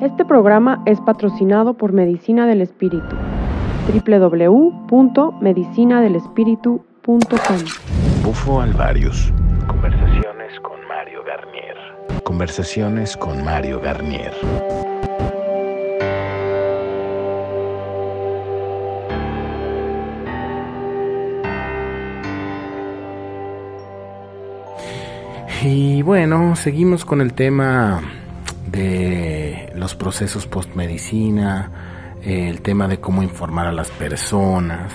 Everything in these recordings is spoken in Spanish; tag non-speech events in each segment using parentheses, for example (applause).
Este programa es patrocinado por Medicina del Espíritu. www.medicinadelespíritu.com Bufo Alvarius. Conversaciones con Mario Garnier. Conversaciones con Mario Garnier. Y bueno, seguimos con el tema de los procesos postmedicina, el tema de cómo informar a las personas,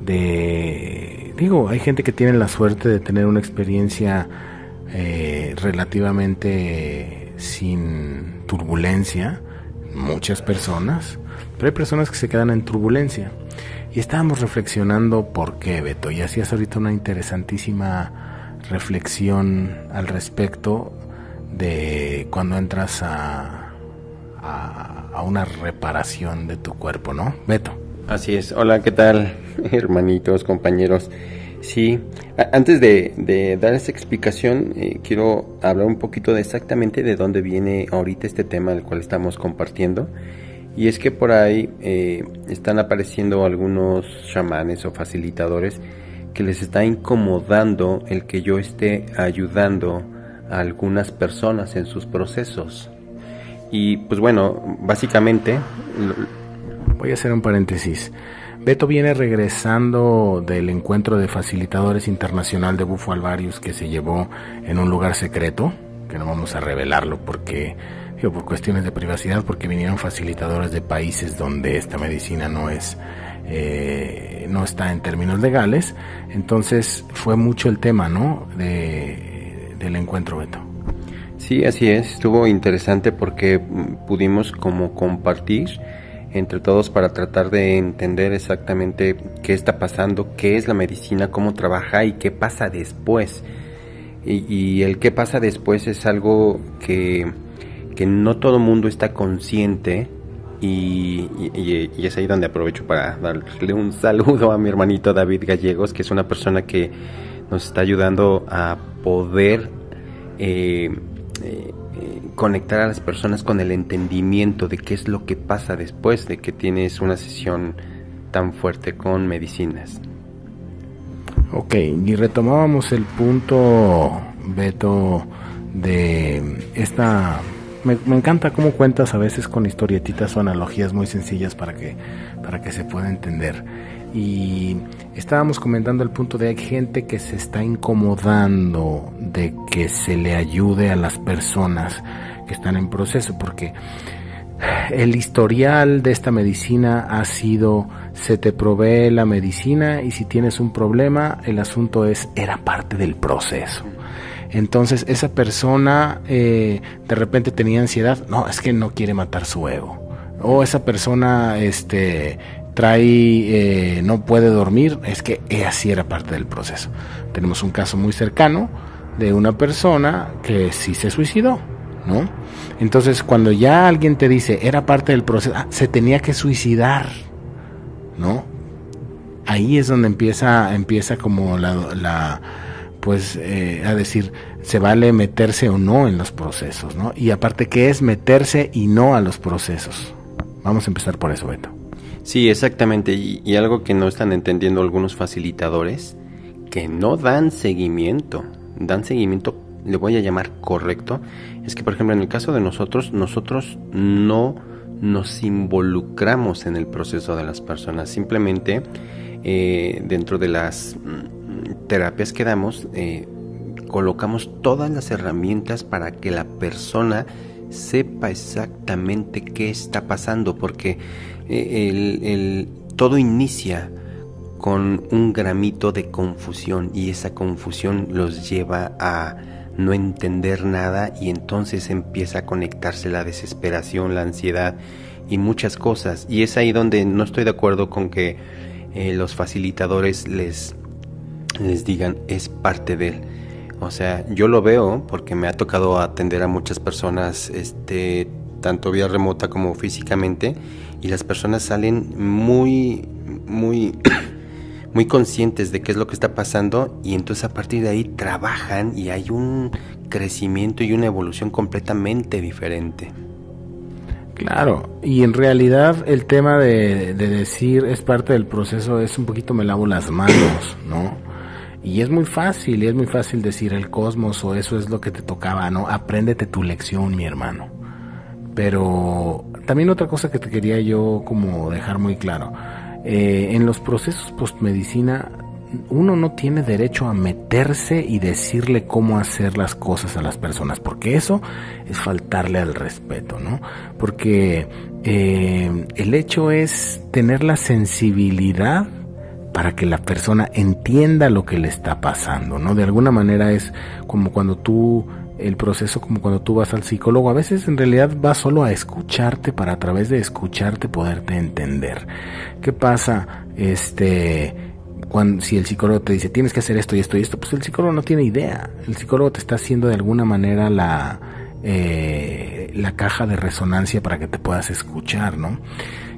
de digo, hay gente que tiene la suerte de tener una experiencia eh, relativamente sin turbulencia, muchas personas, pero hay personas que se quedan en turbulencia. Y estábamos reflexionando por qué, Beto, y hacías ahorita una interesantísima reflexión al respecto de cuando entras a, a, una reparación de tu cuerpo, ¿no? Beto. Así es. Hola, ¿qué tal, (laughs) hermanitos, compañeros? Sí, antes de, de dar esta explicación, eh, quiero hablar un poquito de exactamente de dónde viene ahorita este tema del cual estamos compartiendo. Y es que por ahí eh, están apareciendo algunos chamanes o facilitadores que les está incomodando el que yo esté ayudando a algunas personas en sus procesos. Y pues bueno, básicamente Voy a hacer un paréntesis. Beto viene regresando del encuentro de facilitadores internacional de Bufo Alvarius que se llevó en un lugar secreto, que no vamos a revelarlo porque, digo, por cuestiones de privacidad, porque vinieron facilitadores de países donde esta medicina no es, eh, no está en términos legales. Entonces fue mucho el tema, ¿no? De, del encuentro, Beto. Sí, así es. Estuvo interesante porque mm, pudimos como compartir entre todos para tratar de entender exactamente qué está pasando, qué es la medicina, cómo trabaja y qué pasa después. Y, el qué pasa después es algo que, que no todo mundo está consciente y, y- y es ahí donde aprovecho para darle un saludo a mi hermanito David Gallegos, que es una persona que nos está ayudando a poder eh, eh, conectar a las personas con el entendimiento de qué es lo que pasa después de que tienes una sesión tan fuerte con medicinas. Ok, y retomábamos el punto, Beto, de esta... Me, me encanta cómo cuentas a veces con historietitas o analogías muy sencillas para que, para que se pueda entender. Y estábamos comentando el punto de hay gente que se está incomodando de que se le ayude a las personas que están en proceso, porque el historial de esta medicina ha sido se te provee la medicina y si tienes un problema el asunto es era parte del proceso. Entonces esa persona eh, de repente tenía ansiedad no es que no quiere matar su ego. O esa persona este trae eh, no puede dormir es que así era parte del proceso tenemos un caso muy cercano de una persona que sí se suicidó ¿no? Entonces, cuando ya alguien te dice, era parte del proceso, ah, se tenía que suicidar, ¿no? Ahí es donde empieza, empieza como la, pues, eh, a decir, se vale meterse o no en los procesos, ¿no? Y aparte, ¿qué es meterse y no a los procesos? Vamos a empezar por eso, Beto. Sí, exactamente. Y, algo que no están entendiendo algunos facilitadores, que no dan seguimiento, dan seguimiento, le voy a llamar correcto, es que por ejemplo en el caso de nosotros, nosotros no nos involucramos en el proceso de las personas, simplemente eh, dentro de las mm, terapias que damos, eh, colocamos todas las herramientas para que la persona sepa exactamente qué está pasando, porque eh, todo inicia con un gramito de confusión y esa confusión los lleva a no entender nada y entonces empieza a conectarse la desesperación, la ansiedad y muchas cosas. Y es ahí donde no estoy de acuerdo con que eh, los facilitadores les, les digan es parte de él. O sea, yo lo veo porque me ha tocado atender a muchas personas, este, tanto vía remota como físicamente, y las personas salen muy, muy, (coughs) muy conscientes de qué es lo que está pasando, y entonces a partir de ahí trabajan y hay un crecimiento y una evolución completamente diferente. Claro, y en realidad el tema de, de, decir es parte del proceso es un poquito me lavo las manos, ¿no? Y es muy fácil, y es muy fácil decir el cosmos o eso es lo que te tocaba, ¿no? Apréndete tu lección, mi hermano. Pero también otra cosa que te quería yo como dejar muy claro, eh, en los procesos postmedicina uno no tiene derecho a meterse y decirle cómo hacer las cosas a las personas, porque eso es faltarle al respeto, ¿no? Porque eh, el hecho es tener la sensibilidad para que la persona entienda lo que le está pasando, ¿no? De alguna manera es como cuando tú el proceso como cuando tú vas al psicólogo, a veces en realidad vas solo a escucharte para a través de escucharte poderte entender. ¿Qué pasa? Este cuando, si el psicólogo te dice tienes que hacer esto y esto y esto, pues el psicólogo no tiene idea. El psicólogo te está haciendo de alguna manera la, eh, la caja de resonancia para que te puedas escuchar, ¿no?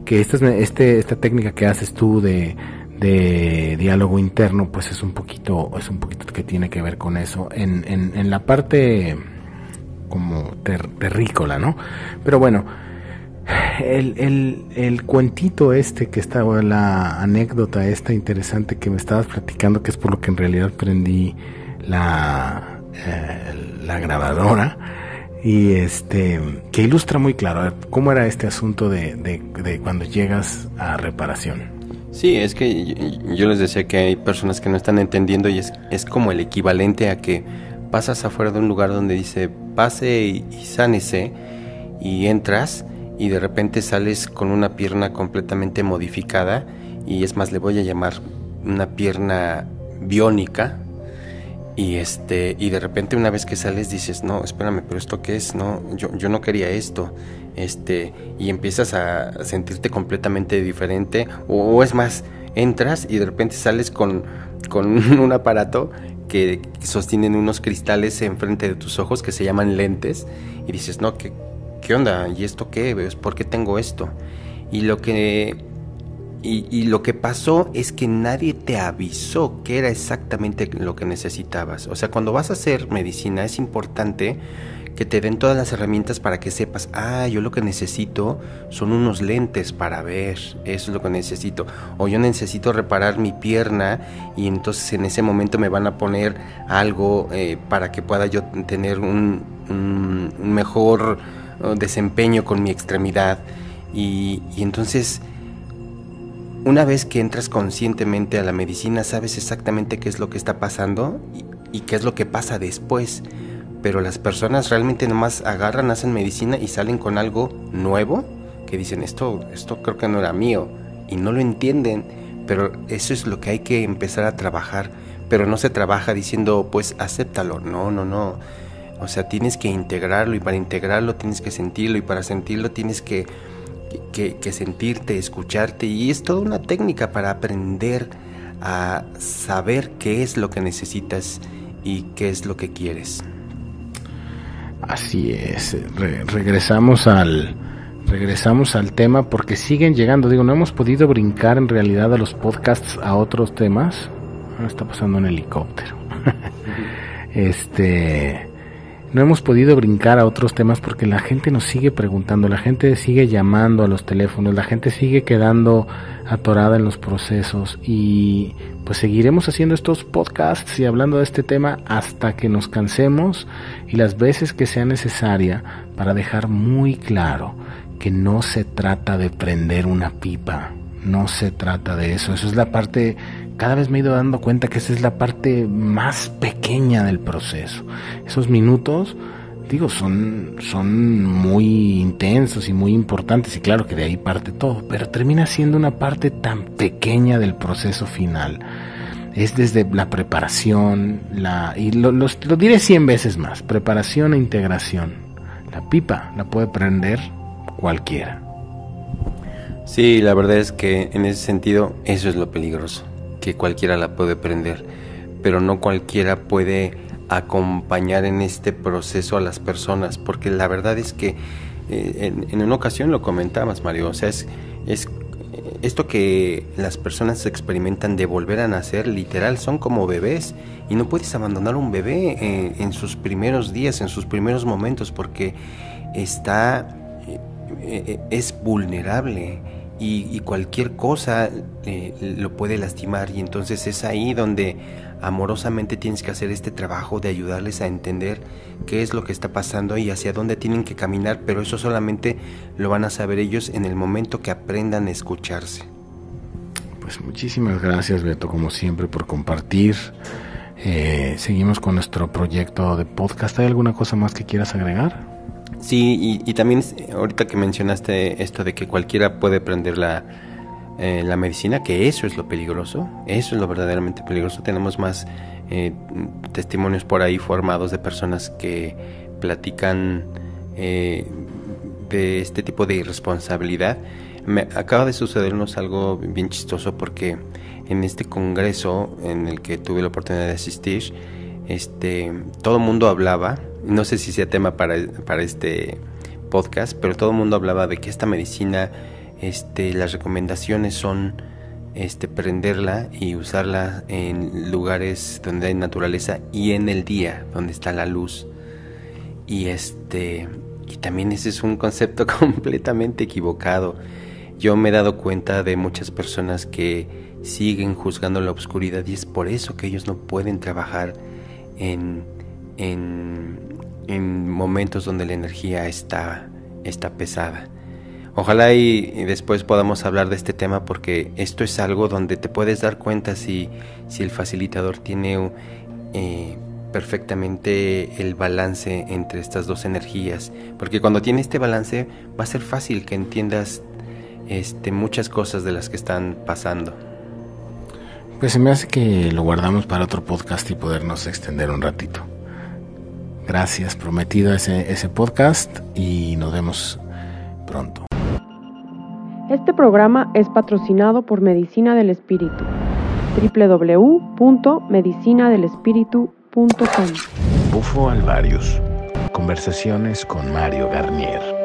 Que esta, este, esta técnica que haces tú de, de diálogo interno, pues es un poquito, es un poquito que tiene que ver con eso. En, en, en la parte como terrícola, ¿no? Pero bueno, el, el, cuentito este que estaba, la anécdota esta interesante que me estabas platicando, que es por lo que en realidad prendí la, eh, la grabadora, y este, que ilustra muy claro cómo era este asunto de, de, cuando llegas a reparación. Sí, es que yo, les decía que hay personas que no están entendiendo y es, es como el equivalente a que pasas afuera de un lugar donde dice pase y, y sánese y entras y de repente sales con una pierna completamente modificada y es más le voy a llamar una pierna biónica y este y de repente una vez que sales dices no espérame pero esto qué es no yo, yo no quería esto este y empiezas a sentirte completamente diferente o, es más entras y de repente sales con con (laughs) un aparato que sostienen unos cristales enfrente de tus ojos que se llaman lentes y dices no que ¿qué onda? ¿Y esto qué? ¿Por qué tengo esto? Y lo que y, lo que pasó es que nadie te avisó que era exactamente lo que necesitabas. O sea, cuando vas a hacer medicina es importante que te den todas las herramientas para que sepas, ah, yo lo que necesito son unos lentes para ver, eso es lo que necesito. O yo necesito reparar mi pierna y entonces en ese momento me van a poner algo eh, para que pueda yo tener un, un mejor desempeño con mi extremidad. Y, entonces, una vez que entras conscientemente a la medicina, sabes exactamente qué es lo que está pasando y, qué es lo que pasa después. Pero las personas realmente nomás agarran, hacen medicina y salen con algo nuevo que dicen esto, esto creo que no era mío y no lo entienden. Pero eso es lo que hay que empezar a trabajar. Pero no se trabaja diciendo, pues acéptalo. No, no, no. O sea, tienes que integrarlo y para integrarlo tienes que sentirlo y para sentirlo tienes que, que, sentirte, escucharte y es toda una técnica para aprender a saber qué es lo que necesitas y qué es lo que quieres. Así es, regresamos al regresamos al tema porque siguen llegando, digo, no hemos podido brincar en realidad a los podcasts a otros temas. Ah, está pasando un helicóptero. (laughs) este no hemos podido brincar a otros temas porque la gente nos sigue preguntando, la gente sigue llamando a los teléfonos, la gente sigue quedando atorada en los procesos y pues seguiremos haciendo estos podcasts y hablando de este tema hasta que nos cansemos y las veces que sea necesaria para dejar muy claro que no se trata de prender una pipa, no se trata de eso, eso es la parte cada vez me he ido dando cuenta que esa es la parte más pequeña del proceso. Esos minutos, digo, son, son muy intensos y muy importantes y claro que de ahí parte todo, pero termina siendo una parte tan pequeña del proceso final. Es desde la preparación, la, y lo, lo diré cien veces más, preparación e integración. La pipa la puede prender cualquiera. Sí, la verdad es que en ese sentido eso es lo peligroso que cualquiera la puede prender, pero no cualquiera puede acompañar en este proceso a las personas, porque la verdad es que eh, en, una ocasión lo comentabas, Mario, o sea, es, es esto que las personas experimentan de volver a nacer, literal, son como bebés y no puedes abandonar un bebé eh, en sus primeros días, en sus primeros momentos, porque está eh, es vulnerable y, cualquier cosa eh, lo puede lastimar y entonces es ahí donde amorosamente tienes que hacer este trabajo de ayudarles a entender qué es lo que está pasando y hacia dónde tienen que caminar, pero eso solamente lo van a saber ellos en el momento que aprendan a escucharse. Pues muchísimas gracias Beto, como siempre, por compartir. Eh, seguimos con nuestro proyecto de podcast. ¿Hay alguna cosa más que quieras agregar? Sí, y, también ahorita que mencionaste esto de que cualquiera puede aprender la, eh, la medicina, que eso es lo peligroso, eso es lo verdaderamente peligroso. Tenemos más eh, testimonios por ahí formados de personas que platican eh, de este tipo de irresponsabilidad. Me acaba de sucedernos algo bien chistoso porque en este congreso en el que tuve la oportunidad de asistir, este, todo el mundo hablaba no sé si sea tema para, para este podcast, pero todo el mundo hablaba de que esta medicina, este, las recomendaciones son este, prenderla y usarla en lugares donde hay naturaleza y en el día, donde está la luz. Y este, y también ese es un concepto (laughs) completamente equivocado. Yo me he dado cuenta de muchas personas que siguen juzgando la oscuridad y es por eso que ellos no pueden trabajar en, en en momentos donde la energía está, está pesada. Ojalá y, después podamos hablar de este tema porque esto es algo donde te puedes dar cuenta si, si el facilitador tiene eh, perfectamente el balance entre estas dos energías. Porque cuando tiene este balance va a ser fácil que entiendas este, muchas cosas de las que están pasando. Pues se me hace que lo guardamos para otro podcast y podernos extender un ratito. Gracias, prometido ese, ese podcast y nos vemos pronto. Este programa es patrocinado por Medicina del Espíritu www.medicinadelespíritu.com Bufo Alvarius. Conversaciones con Mario Garnier.